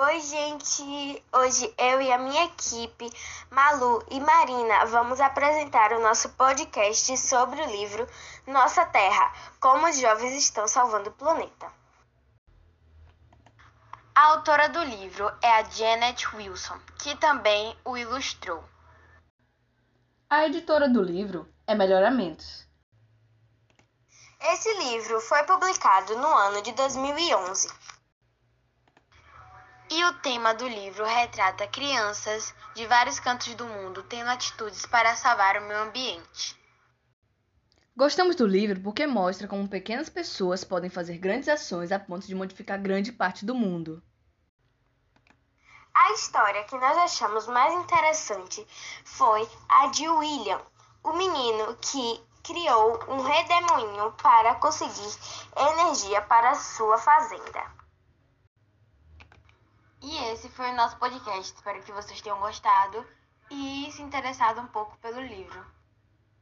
Oi, gente! Hoje eu e a minha equipe, Malu e Marina, vamos apresentar o nosso podcast sobre o livro Nossa Terra: Como os Jovens Estão Salvando o Planeta. A autora do livro é a Janet Wilson, que também o ilustrou. A editora do livro é Melhoramentos. Esse livro foi publicado no ano de 2011. E o tema do livro retrata crianças de vários cantos do mundo tendo atitudes para salvar o meio ambiente. Gostamos do livro porque mostra como pequenas pessoas podem fazer grandes ações a ponto de modificar grande parte do mundo. A história que nós achamos mais interessante foi a de William, o menino que criou um redemoinho para conseguir energia para sua fazenda. Esse foi o nosso podcast. Espero que vocês tenham gostado e se interessado um pouco pelo livro.